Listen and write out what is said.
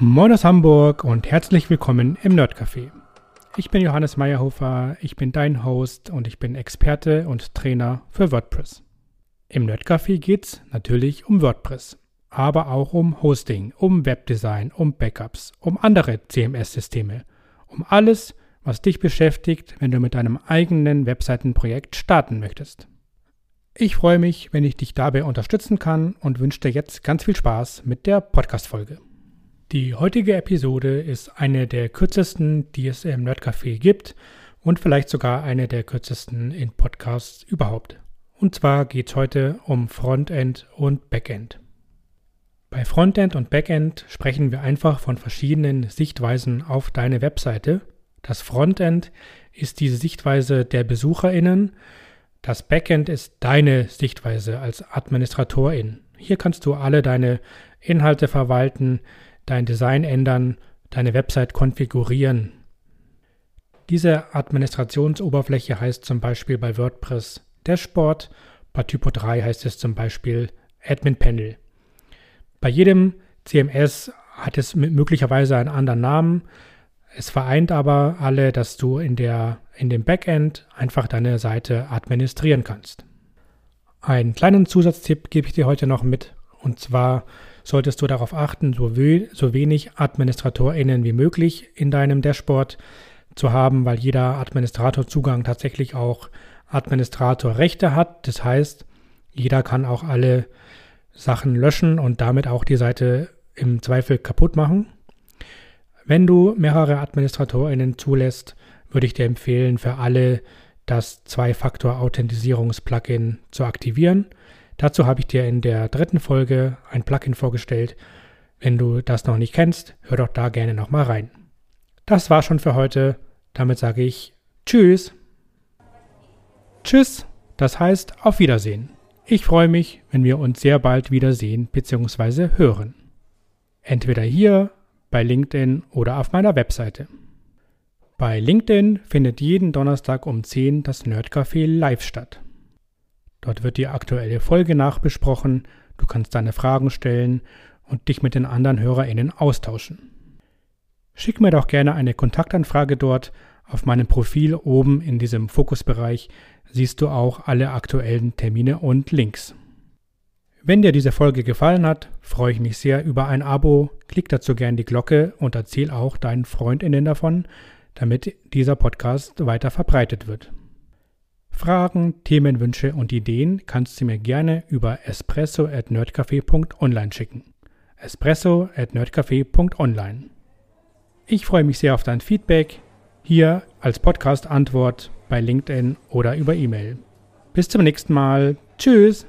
Moin aus Hamburg und herzlich willkommen im Nerdcafé. Ich bin Johannes Meyerhofer, ich bin dein Host und ich bin Experte und Trainer für WordPress. Im Nerdcafé geht's natürlich um WordPress, aber auch um Hosting, um Webdesign, um Backups, um andere CMS-Systeme, um alles, was dich beschäftigt, wenn du mit deinem eigenen Webseitenprojekt starten möchtest. Ich freue mich, wenn ich dich dabei unterstützen kann und wünsche dir jetzt ganz viel Spaß mit der Podcast-Folge. Die heutige Episode ist eine der kürzesten, die es im Nerdcafé gibt und vielleicht sogar eine der kürzesten in Podcasts überhaupt. Und zwar geht es heute um Frontend und Backend. Bei Frontend und Backend sprechen wir einfach von verschiedenen Sichtweisen auf deine Webseite. Das Frontend ist diese Sichtweise der BesucherInnen. Das Backend ist deine Sichtweise als Administratorin. Hier kannst du alle deine Inhalte verwalten, dein Design ändern, deine Website konfigurieren. Diese Administrationsoberfläche heißt zum Beispiel bei WordPress Dashboard, bei Typo 3 heißt es zum Beispiel Admin Panel. Bei jedem CMS hat es möglicherweise einen anderen Namen. Es vereint aber alle, dass du in, der, in dem Backend einfach deine Seite administrieren kannst. Einen kleinen Zusatztipp gebe ich dir heute noch mit, und zwar solltest du darauf achten, so, we so wenig AdministratorInnen wie möglich in deinem Dashboard zu haben, weil jeder Administratorzugang tatsächlich auch Administratorrechte hat. Das heißt, jeder kann auch alle Sachen löschen und damit auch die Seite im Zweifel kaputt machen. Wenn du mehrere AdministratorInnen zulässt, würde ich dir empfehlen, für alle das Zwei-Faktor-Authentisierungs-Plugin zu aktivieren. Dazu habe ich dir in der dritten Folge ein Plugin vorgestellt. Wenn du das noch nicht kennst, hör doch da gerne nochmal rein. Das war schon für heute. Damit sage ich Tschüss. Tschüss, das heißt auf Wiedersehen. Ich freue mich, wenn wir uns sehr bald wiedersehen bzw. hören. Entweder hier, bei LinkedIn oder auf meiner Webseite. Bei LinkedIn findet jeden Donnerstag um 10 das Nerdcafé live statt. Dort wird die aktuelle Folge nachbesprochen, du kannst deine Fragen stellen und dich mit den anderen HörerInnen austauschen. Schick mir doch gerne eine Kontaktanfrage dort. Auf meinem Profil oben in diesem Fokusbereich siehst du auch alle aktuellen Termine und Links. Wenn dir diese Folge gefallen hat, freue ich mich sehr über ein Abo. Klick dazu gerne die Glocke und erzähl auch deinen FreundInnen davon, damit dieser Podcast weiter verbreitet wird. Fragen, Themenwünsche und Ideen kannst du mir gerne über espresso at nerdcafé.online schicken. espresso at nerdcafé.online. Ich freue mich sehr auf dein Feedback, hier als Podcast-Antwort bei LinkedIn oder über E-Mail. Bis zum nächsten Mal. Tschüss!